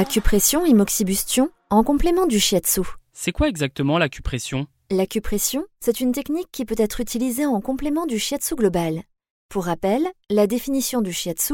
Acupression et moxibustion en complément du shiatsu. C'est quoi exactement l'acupression? L'acupression, c'est une technique qui peut être utilisée en complément du shiatsu global. Pour rappel, la définition du shiatsu,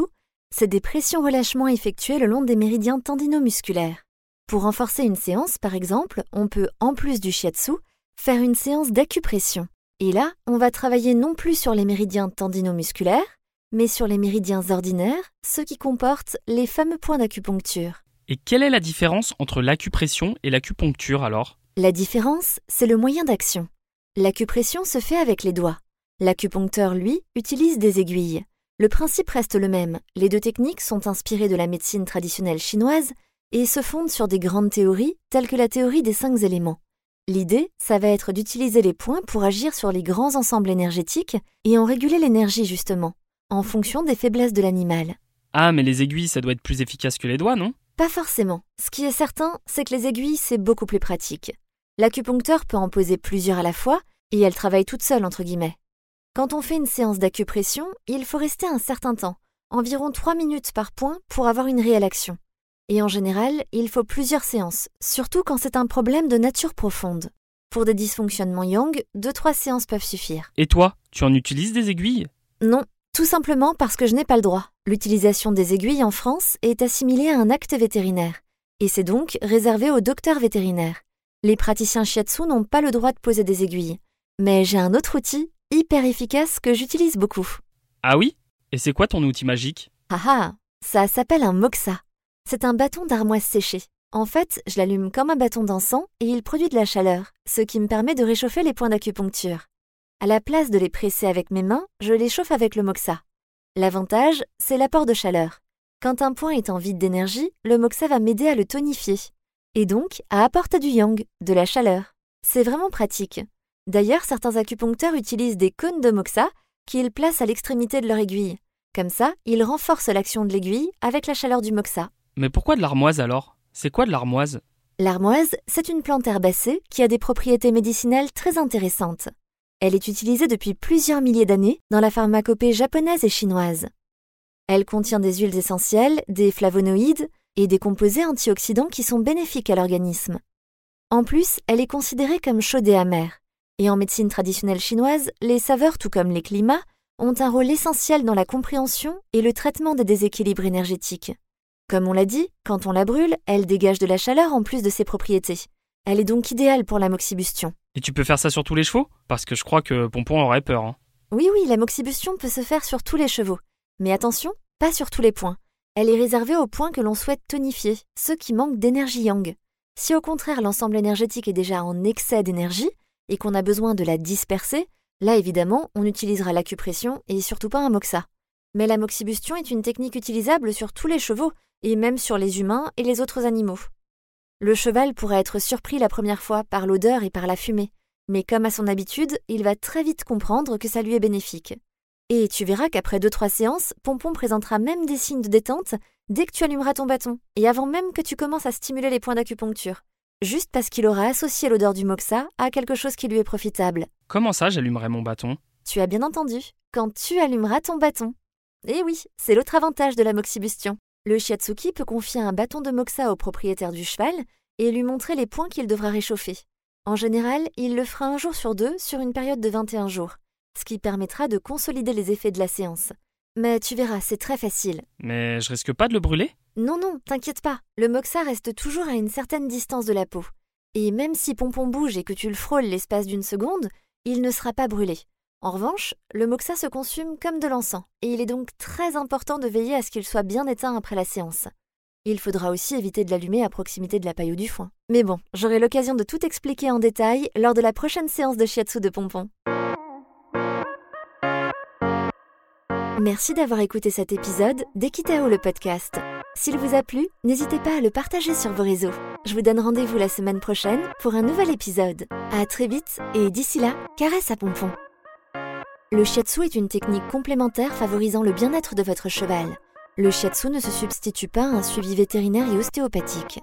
c'est des pressions-relâchements effectués le long des méridiens tendinomusculaires. Pour renforcer une séance, par exemple, on peut, en plus du shiatsu, faire une séance d'acupression. Et là, on va travailler non plus sur les méridiens tendinomusculaires, mais sur les méridiens ordinaires, ceux qui comportent les fameux points d'acupuncture. Et quelle est la différence entre l'acupression et l'acupuncture alors? La différence, c'est le moyen d'action. L'acupression se fait avec les doigts. L'acupuncteur, lui, utilise des aiguilles. Le principe reste le même. Les deux techniques sont inspirées de la médecine traditionnelle chinoise et se fondent sur des grandes théories telles que la théorie des cinq éléments. L'idée, ça va être d'utiliser les points pour agir sur les grands ensembles énergétiques et en réguler l'énergie justement, en fonction des faiblesses de l'animal. Ah, mais les aiguilles, ça doit être plus efficace que les doigts, non? Pas forcément. Ce qui est certain, c'est que les aiguilles, c'est beaucoup plus pratique. L'acupuncteur peut en poser plusieurs à la fois, et elle travaille toute seule, entre guillemets. Quand on fait une séance d'acupression, il faut rester un certain temps, environ 3 minutes par point, pour avoir une réelle action. Et en général, il faut plusieurs séances, surtout quand c'est un problème de nature profonde. Pour des dysfonctionnements yang, 2-3 séances peuvent suffire. Et toi, tu en utilises des aiguilles? Non, tout simplement parce que je n'ai pas le droit. L'utilisation des aiguilles en France est assimilée à un acte vétérinaire, et c'est donc réservé aux docteurs vétérinaires. Les praticiens shiatsu n'ont pas le droit de poser des aiguilles. Mais j'ai un autre outil, hyper efficace, que j'utilise beaucoup. Ah oui? Et c'est quoi ton outil magique? Ah ah Ça s'appelle un moxa. C'est un bâton d'armoise séché. En fait, je l'allume comme un bâton d'encens et il produit de la chaleur, ce qui me permet de réchauffer les points d'acupuncture. À la place de les presser avec mes mains, je les chauffe avec le moxa. L'avantage, c'est l'apport de chaleur. Quand un point est en vide d'énergie, le moxa va m'aider à le tonifier. Et donc à apporter du yang, de la chaleur. C'est vraiment pratique. D'ailleurs, certains acupuncteurs utilisent des cônes de moxa qu'ils placent à l'extrémité de leur aiguille. Comme ça, ils renforcent l'action de l'aiguille avec la chaleur du moxa. Mais pourquoi de l'armoise alors? C'est quoi de l'armoise? L'armoise, c'est une plante herbacée qui a des propriétés médicinales très intéressantes. Elle est utilisée depuis plusieurs milliers d'années dans la pharmacopée japonaise et chinoise. Elle contient des huiles essentielles, des flavonoïdes et des composés antioxydants qui sont bénéfiques à l'organisme. En plus, elle est considérée comme chaude et amère. Et en médecine traditionnelle chinoise, les saveurs, tout comme les climats, ont un rôle essentiel dans la compréhension et le traitement des déséquilibres énergétiques. Comme on l'a dit, quand on la brûle, elle dégage de la chaleur en plus de ses propriétés. Elle est donc idéale pour la moxibustion. Et tu peux faire ça sur tous les chevaux? Parce que je crois que Pompon aurait peur. hein. Oui, oui, la moxibustion peut se faire sur tous les chevaux. Mais attention, pas sur tous les points. Elle est réservée aux points que l'on souhaite tonifier, ceux qui manquent d'énergie yang. Si au contraire l'ensemble énergétique est déjà en excès d'énergie et qu'on a besoin de la disperser, là évidemment on utilisera l'acupression et surtout pas un moxa. Mais la moxibustion est une technique utilisable sur tous les chevaux et même sur les humains et les autres animaux. Le cheval pourra être surpris la première fois par l'odeur et par la fumée, mais comme à son habitude, il va très vite comprendre que ça lui est bénéfique. Et tu verras qu'après 2-3 séances, Pompon présentera même des signes de détente dès que tu allumeras ton bâton, et avant même que tu commences à stimuler les points d'acupuncture, juste parce qu'il aura associé l'odeur du moxa à quelque chose qui lui est profitable. Comment ça j'allumerai mon bâton? Tu as bien entendu, quand tu allumeras ton bâton. Eh oui, c'est l'autre avantage de la moxibustion. Le shiatsuki peut confier un bâton de moxa au propriétaire du cheval et lui montrer les points qu'il devra réchauffer. En général, il le fera un jour sur deux sur une période de 21 jours, ce qui permettra de consolider les effets de la séance. Mais tu verras, c'est très facile. Mais je risque pas de le brûler? Non, non, t'inquiète pas, le moxa reste toujours à une certaine distance de la peau. Et même si Pompon bouge et que tu le frôles l'espace d'une seconde, il ne sera pas brûlé. En revanche, le moxa se consume comme de l'encens, et il est donc très important de veiller à ce qu'il soit bien éteint après la séance. Il faudra aussi éviter de l'allumer à proximité de la paille ou du foin. Mais bon, j'aurai l'occasion de tout expliquer en détail lors de la prochaine séance de shiatsu de pompon. Merci d'avoir écouté cet épisode d'Ekitao le podcast. S'il vous a plu, n'hésitez pas à le partager sur vos réseaux. Je vous donne rendez-vous la semaine prochaine pour un nouvel épisode. À très vite et d'ici là, caresse à pompon. Le shiatsu est une technique complémentaire favorisant le bien-être de votre cheval. Le shiatsu ne se substitue pas à un suivi vétérinaire et ostéopathique.